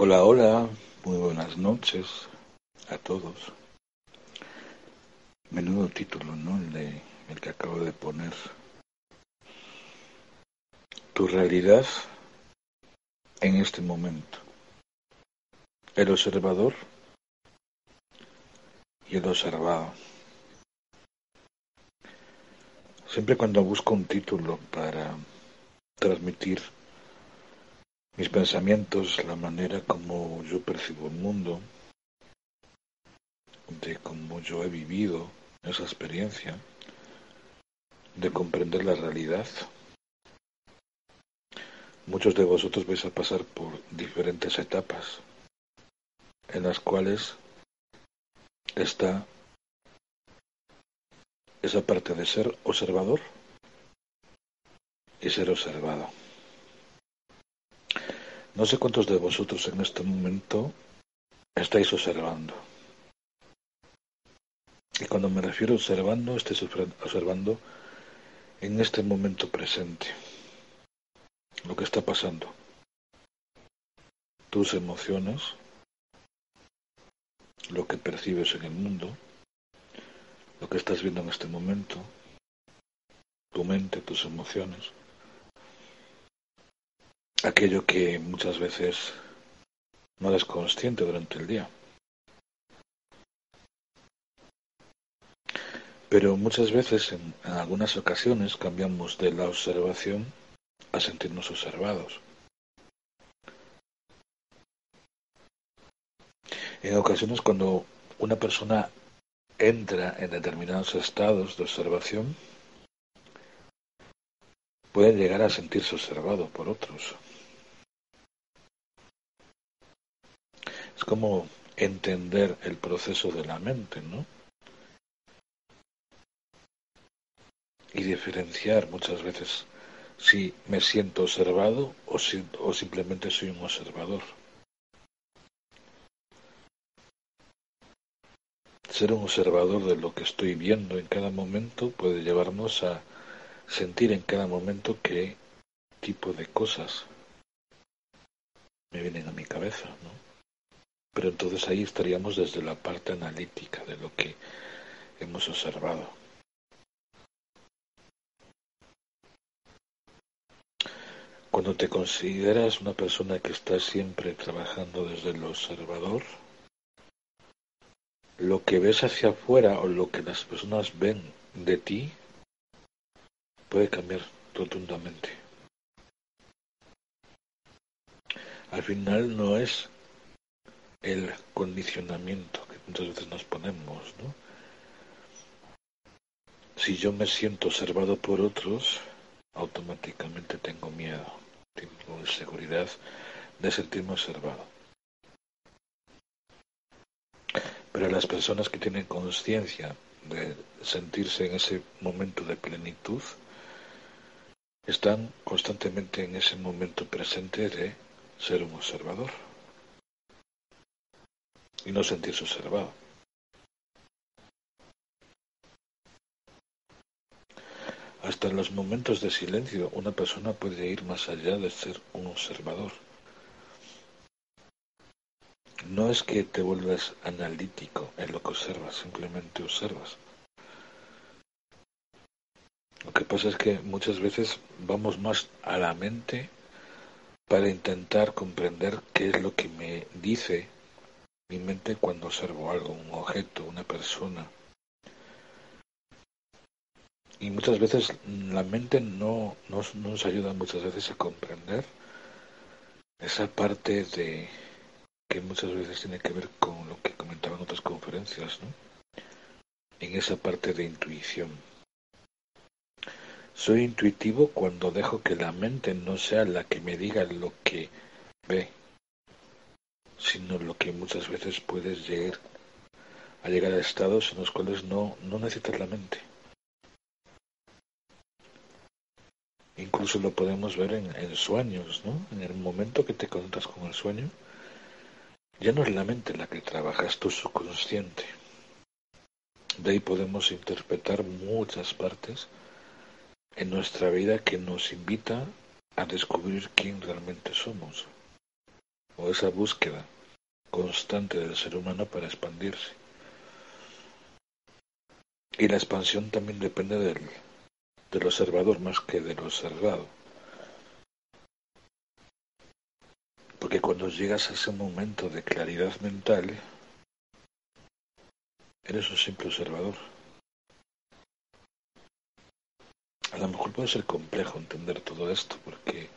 Hola, hola, muy buenas noches a todos. Menudo título, ¿no? El, de, el que acabo de poner. Tu realidad en este momento. El observador y el observado. Siempre cuando busco un título para transmitir mis pensamientos, la manera como yo percibo el mundo, de cómo yo he vivido esa experiencia, de comprender la realidad. Muchos de vosotros vais a pasar por diferentes etapas en las cuales está esa parte de ser observador y ser observado. No sé cuántos de vosotros en este momento estáis observando. Y cuando me refiero a observando, estáis observando en este momento presente lo que está pasando. Tus emociones, lo que percibes en el mundo, lo que estás viendo en este momento, tu mente, tus emociones aquello que muchas veces no eres consciente durante el día. Pero muchas veces, en, algunas ocasiones, cambiamos de la observación a sentirnos observados. En ocasiones cuando una persona entra en determinados estados de observación, puede llegar a sentirse observado por otros. Es como entender el proceso de la mente, ¿no? Y diferenciar muchas veces si me siento observado o, si, o simplemente soy un observador. Ser un observador de lo que estoy viendo en cada momento puede llevarnos a sentir en cada momento qué tipo de cosas me vienen a mi cabeza, ¿no? Pero entonces ahí estaríamos desde la parte analítica de lo que hemos observado. Cuando te consideras una persona que está siempre trabajando desde el observador, lo que ves hacia afuera o lo que las personas ven de ti puede cambiar rotundamente. Al final no es el condicionamiento que muchas veces nos ponemos, ¿no? Si yo me siento observado por otros, automáticamente tengo miedo, tengo inseguridad de sentirme observado. Pero las personas que tienen conciencia de sentirse en ese momento de plenitud, están constantemente en ese momento presente de ser un observador y no sentirse observado. Hasta en los momentos de silencio una persona puede ir más allá de ser un observador. No es que te vuelvas analítico en lo que observas, simplemente observas. Lo que pasa es que muchas veces vamos más a la mente para intentar comprender qué es lo que me dice mi mente cuando observo algo, un objeto, una persona. Y muchas veces la mente no, nos ayuda muchas veces a comprender esa parte de que muchas veces tiene que ver con lo que comentaba en otras conferencias, ¿no? En esa parte de intuición. Soy intuitivo cuando dejo que la mente no sea la que me diga lo que ve, sino lo que muchas veces puedes llegar a llegar a estados en los cuales no, no necesitas la mente. Incluso lo podemos ver en, en, sueños, ¿no? En el momento que te conectas con el sueño, ya no es la mente la que trabaja, es tu subconsciente. De ahí podemos interpretar muchas partes en nuestra vida que nos invita a descubrir quién realmente somos. O esa búsqueda constante del ser humano para expandirse. Y la expansión también depende del, del observador más que del observado. Porque cuando llegas a ese momento de claridad mental, eres un simple observador. A lo mejor puede ser complejo entender todo esto, porque,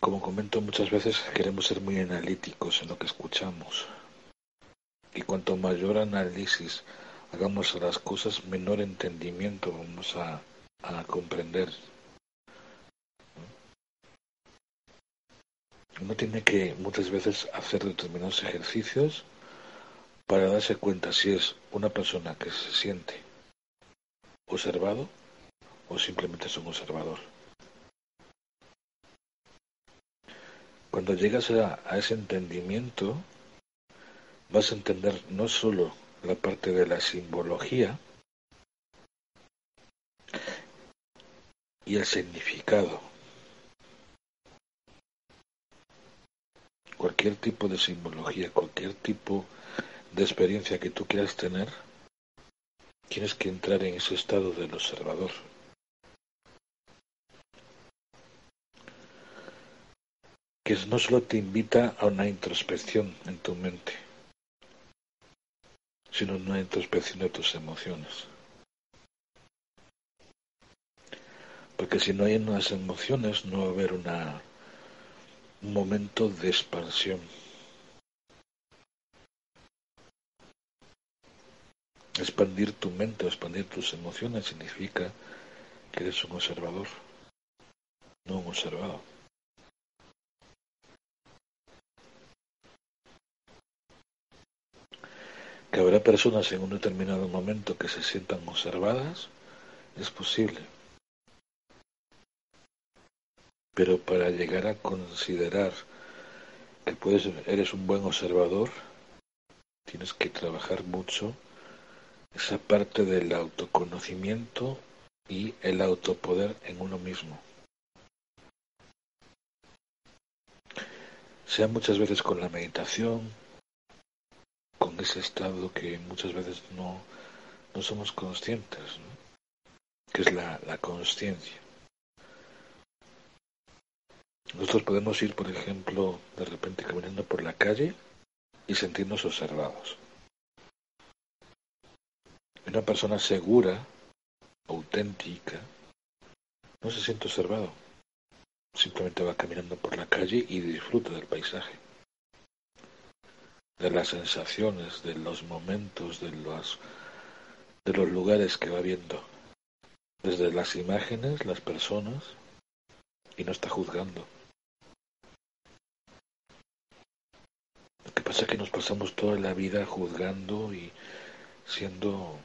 como comento muchas veces, queremos ser muy analíticos en lo que escuchamos. Y cuanto mayor análisis hagamos a las cosas, menor entendimiento vamos a, a comprender Uno tiene que muchas veces hacer determinados ejercicios para darse cuenta si es una persona que se siente observado o simplemente es un observador. Cuando llegas a, ese entendimiento, vas a entender no solo la parte de la simbología y el significado, cualquier tipo de simbología, cualquier tipo de experiencia que tú quieras tener, tienes que entrar en ese estado del observador. Que no solo te invita a una introspección en tu mente, sino una introspección de tus emociones. Porque si no hay unas emociones, no va a haber un momento de expansión. Expandir tu mente o expandir tus emociones significa que eres un observador, no un observado. Que habrá personas en un determinado momento que se sientan observadas, es posible. pero para llegar a considerar que puedes, eres un buen observador, tienes que trabajar mucho esa parte del autoconocimiento y el autopoder en uno mismo. Sea muchas veces con la meditación, ese estado que muchas veces no, no somos conscientes, que es la, la conciencia. Nosotros podemos ir, por ejemplo, de repente caminando por la calle y sentirnos observados. Una persona segura, auténtica, no se siente observado. Simplemente va caminando por la calle y disfruta del paisaje, de las sensaciones, de los momentos, de los, de los lugares que va viendo, desde las imágenes, las personas, y no está juzgando. pasa que nos pasamos toda la vida juzgando y siendo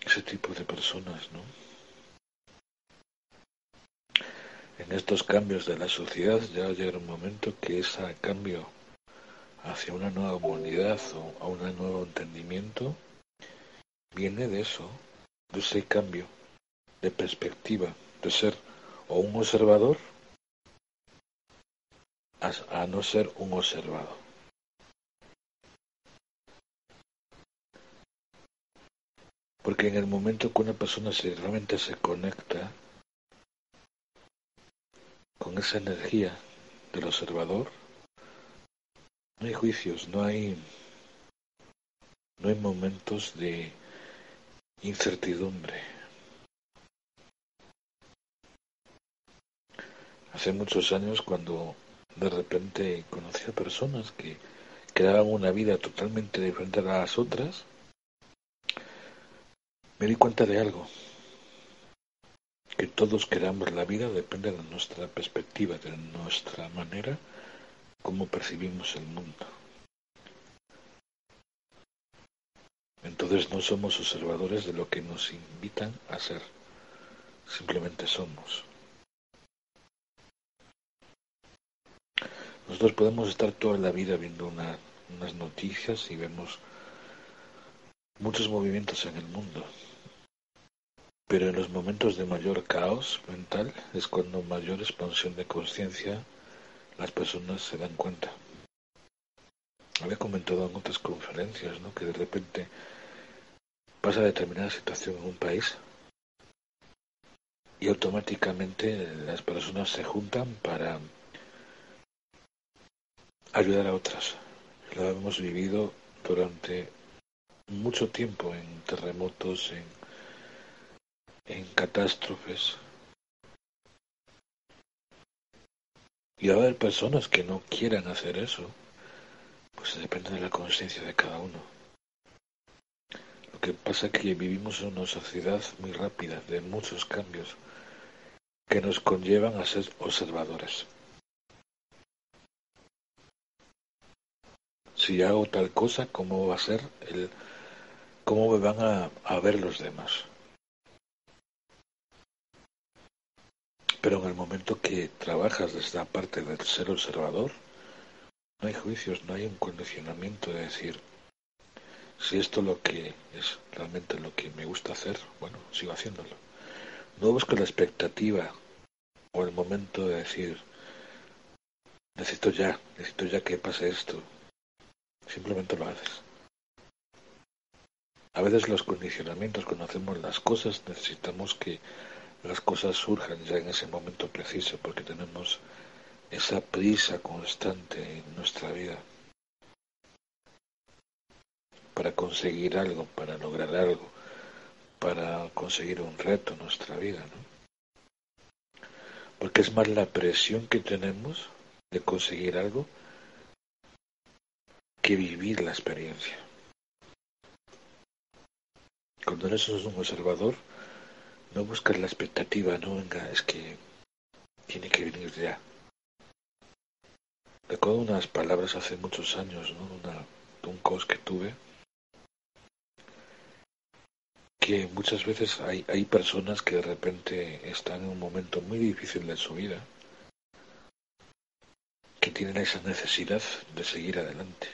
ese tipo de personas, ¿no? En estos cambios de la sociedad ya llega un momento que ese cambio hacia una nueva humanidad o a un nuevo entendimiento viene de eso, de ese cambio de perspectiva, de ser o un observador a, no ser un observado. Porque en el momento que una persona realmente se conecta con esa energía del observador, no hay juicios, no hay, no hay momentos de incertidumbre. Hace muchos años cuando de repente conocí a personas que creaban una vida totalmente diferente a las otras, me di cuenta de algo, que todos creamos la vida depende de nuestra perspectiva, de nuestra manera como percibimos el mundo. Entonces no somos observadores de lo que nos invitan a ser, simplemente somos. Nosotros podemos estar toda la vida viendo unas noticias y vemos muchos movimientos en el mundo. Pero en los momentos de mayor caos mental es cuando mayor expansión de conciencia las personas se dan cuenta. Había comentado en otras conferencias ¿no? que de repente pasa determinada situación en un país y automáticamente las personas se juntan para ayudar a otras. Lo hemos vivido durante mucho tiempo en terremotos, en, en catástrofes. Y a haber personas que no quieran hacer eso, pues depende de la conciencia de cada uno. Lo que pasa es que vivimos en una sociedad muy rápida, de muchos cambios, que nos conllevan a ser observadores. Si hago tal cosa, ¿cómo va a ser el, cómo me van a ver los demás? Pero en el momento que trabajas desde la parte del ser observador, no hay juicios, no hay un condicionamiento de decir, si esto lo que es realmente lo que me gusta hacer, bueno, sigo haciéndolo. No busco la expectativa o el momento de decir, necesito ya, necesito ya que pase esto. Simplemente lo haces. A veces los condicionamientos, cuando hacemos las cosas, necesitamos que las cosas surjan ya en ese momento preciso, porque tenemos esa prisa constante en nuestra vida para conseguir algo, para lograr algo, para conseguir un reto en nuestra vida, ¿no? Porque es más la presión que tenemos de conseguir algo que vivir la experiencia. Cuando eres un observador, no buscas la expectativa, no venga, es que tiene que venir ya. Recuerdo unas palabras hace muchos años, ¿no? Una, un coach que tuve, que muchas veces hay, hay personas que de repente están en un momento muy difícil de su vida, que tienen esa necesidad de seguir adelante.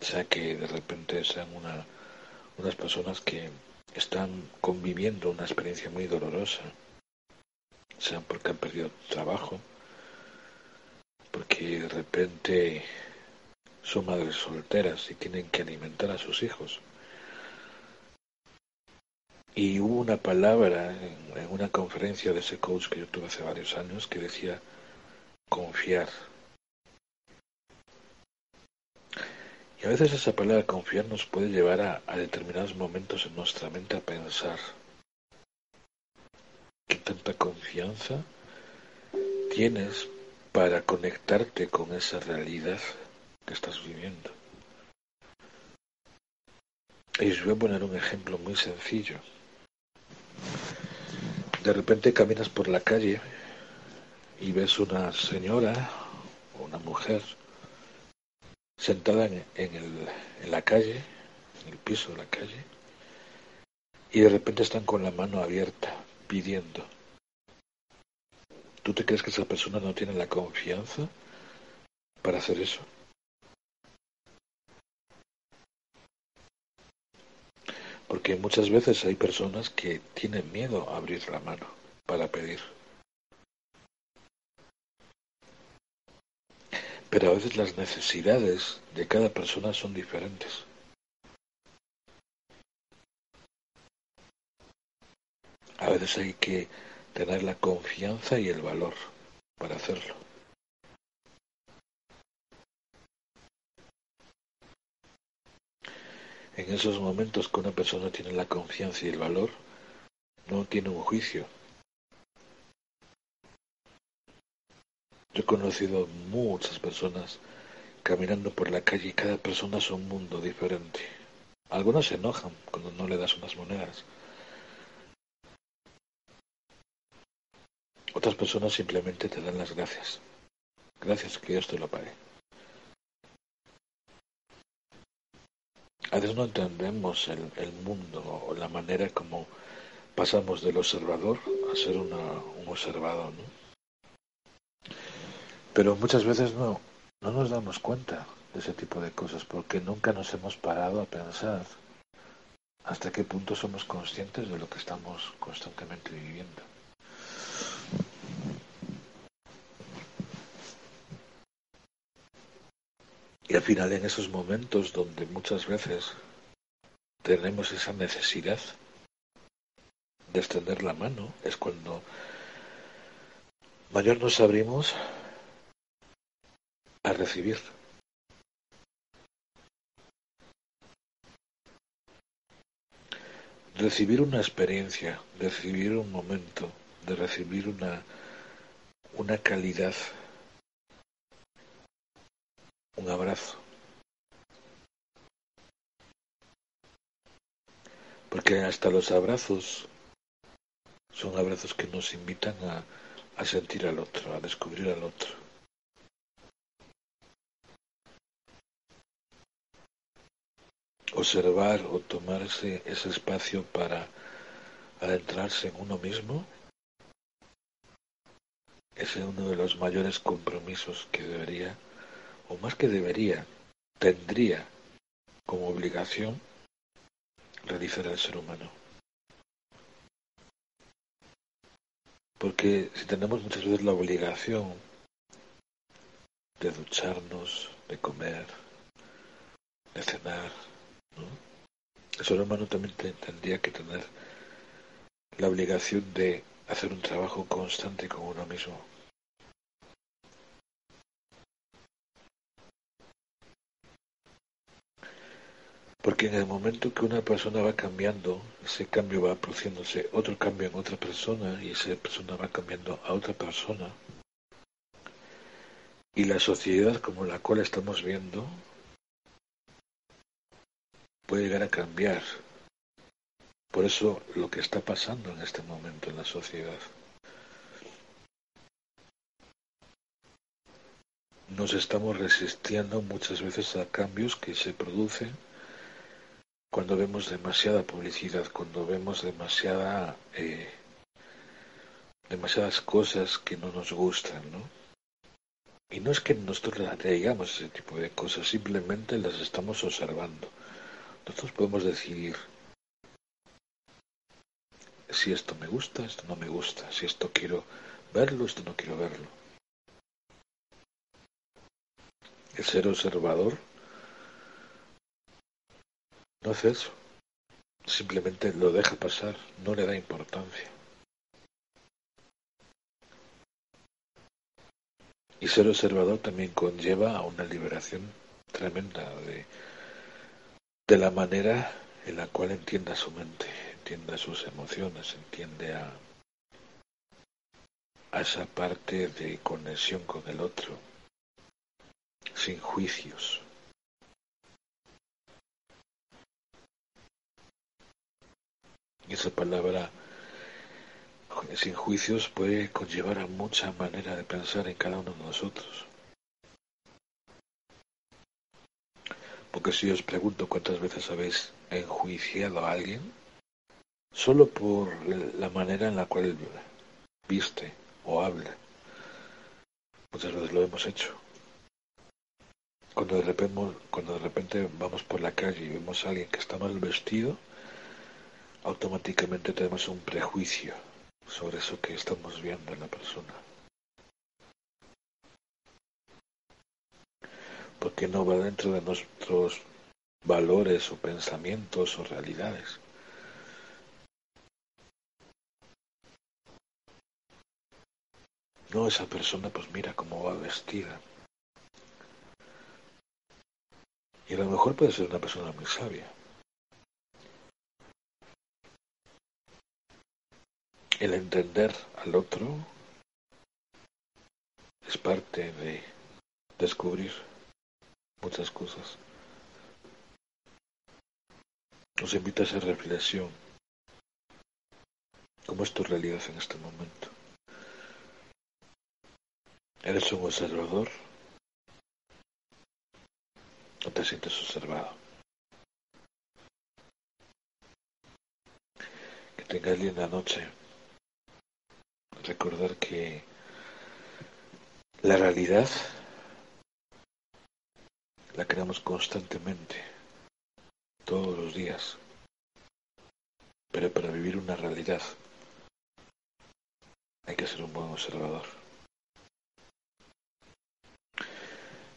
O sea que de repente sean una, unas personas que están conviviendo una experiencia muy dolorosa, sean porque han perdido trabajo, porque de repente son madres solteras y tienen que alimentar a sus hijos. Y hubo una palabra en, una conferencia de ese coach que yo tuve hace varios años que decía confiar. Y a veces esa palabra confiar nos puede llevar a, determinados momentos en nuestra mente a pensar qué tanta confianza tienes para conectarte con esa realidad que estás viviendo. Y os voy a poner un ejemplo muy sencillo. De repente caminas por la calle y ves una señora o una mujer sentada en, el, en la calle, en el piso de la calle, y de repente están con la mano abierta pidiendo. ¿Tú te crees que esa persona no tiene la confianza para hacer eso? Porque muchas veces hay personas que tienen miedo a abrir la mano para pedir. Pero a veces las necesidades de cada persona son diferentes. A veces hay que tener la confianza y el valor para hacerlo. En esos momentos que una persona tiene la confianza y el valor, no tiene un juicio. Yo he conocido muchas personas caminando por la calle y cada persona es un mundo diferente. Algunos se enojan cuando no le das unas monedas, Otras personas simplemente te dan las gracias. Gracias, que Dios te lo pague. A veces no entendemos el, mundo o la manera como pasamos del observador a ser una, un observador, ¿no? Pero muchas veces no, no nos damos cuenta de ese tipo de cosas porque nunca nos hemos parado a pensar hasta qué punto somos conscientes de lo que estamos constantemente viviendo. Y al final en esos momentos donde muchas veces tenemos esa necesidad de extender la mano es cuando mayor nos abrimos a recibir. Recibir una experiencia, recibir un momento, de recibir una, una calidad, un abrazo. Porque hasta los abrazos son abrazos que nos invitan a, a sentir al otro, a descubrir al otro. Observar o tomarse ese espacio para adentrarse en uno mismo es uno de los mayores compromisos que debería, o más que debería, tendría como obligación realizar el ser humano. Porque si tenemos muchas veces la obligación de ducharnos, de comer, de cenar, el ser humano también tendría que tener la obligación de hacer un trabajo constante con uno mismo. Porque en el momento que una persona va cambiando, ese cambio va produciéndose otro cambio en otra persona y esa persona va cambiando a otra persona. Y la sociedad como la cual estamos viendo puede llegar a cambiar. Por eso lo que está pasando en este momento en la sociedad. Nos estamos resistiendo muchas veces a cambios que se producen cuando vemos demasiada publicidad, cuando vemos demasiada, eh, demasiadas cosas que no nos gustan, ¿no? Y no es que nosotros atraigamos ese tipo de cosas, simplemente las estamos observando. Nosotros podemos decidir si esto me gusta, esto no me gusta, si esto quiero verlo, esto no quiero verlo. El ser observador no hace eso. Simplemente lo deja pasar, no le da importancia. Y ser observador también conlleva a una liberación tremenda de, de la manera en la cual entienda su mente, entienda sus emociones, entiende a, a esa parte de conexión con el otro, sin juicios. Y esa palabra sin juicios puede conllevar a mucha manera de pensar en cada uno de nosotros. Porque si os pregunto cuántas veces habéis enjuiciado a alguien, solo por la manera en la cual viste o habla, muchas veces lo hemos hecho. Cuando de repente, cuando de repente vamos por la calle y vemos a alguien que está mal vestido, automáticamente tenemos un prejuicio sobre eso que estamos viendo en la persona. Porque no va dentro de nuestros valores o pensamientos o realidades. No, esa persona pues mira cómo va vestida. Y a lo mejor puede ser una persona muy sabia. El entender al otro es parte de descubrir muchas cosas. Nos invita a esa reflexión. ¿Cómo es tu realidad en este momento? ¿Eres un observador? ¿O te sientes observado? Que tengas linda noche recordar que la realidad la creamos constantemente, todos los días. Pero para vivir una realidad hay que ser un buen observador.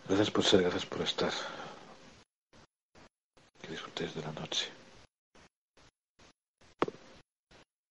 Gracias por ser, gracias por estar. Que disfrutéis de la noche.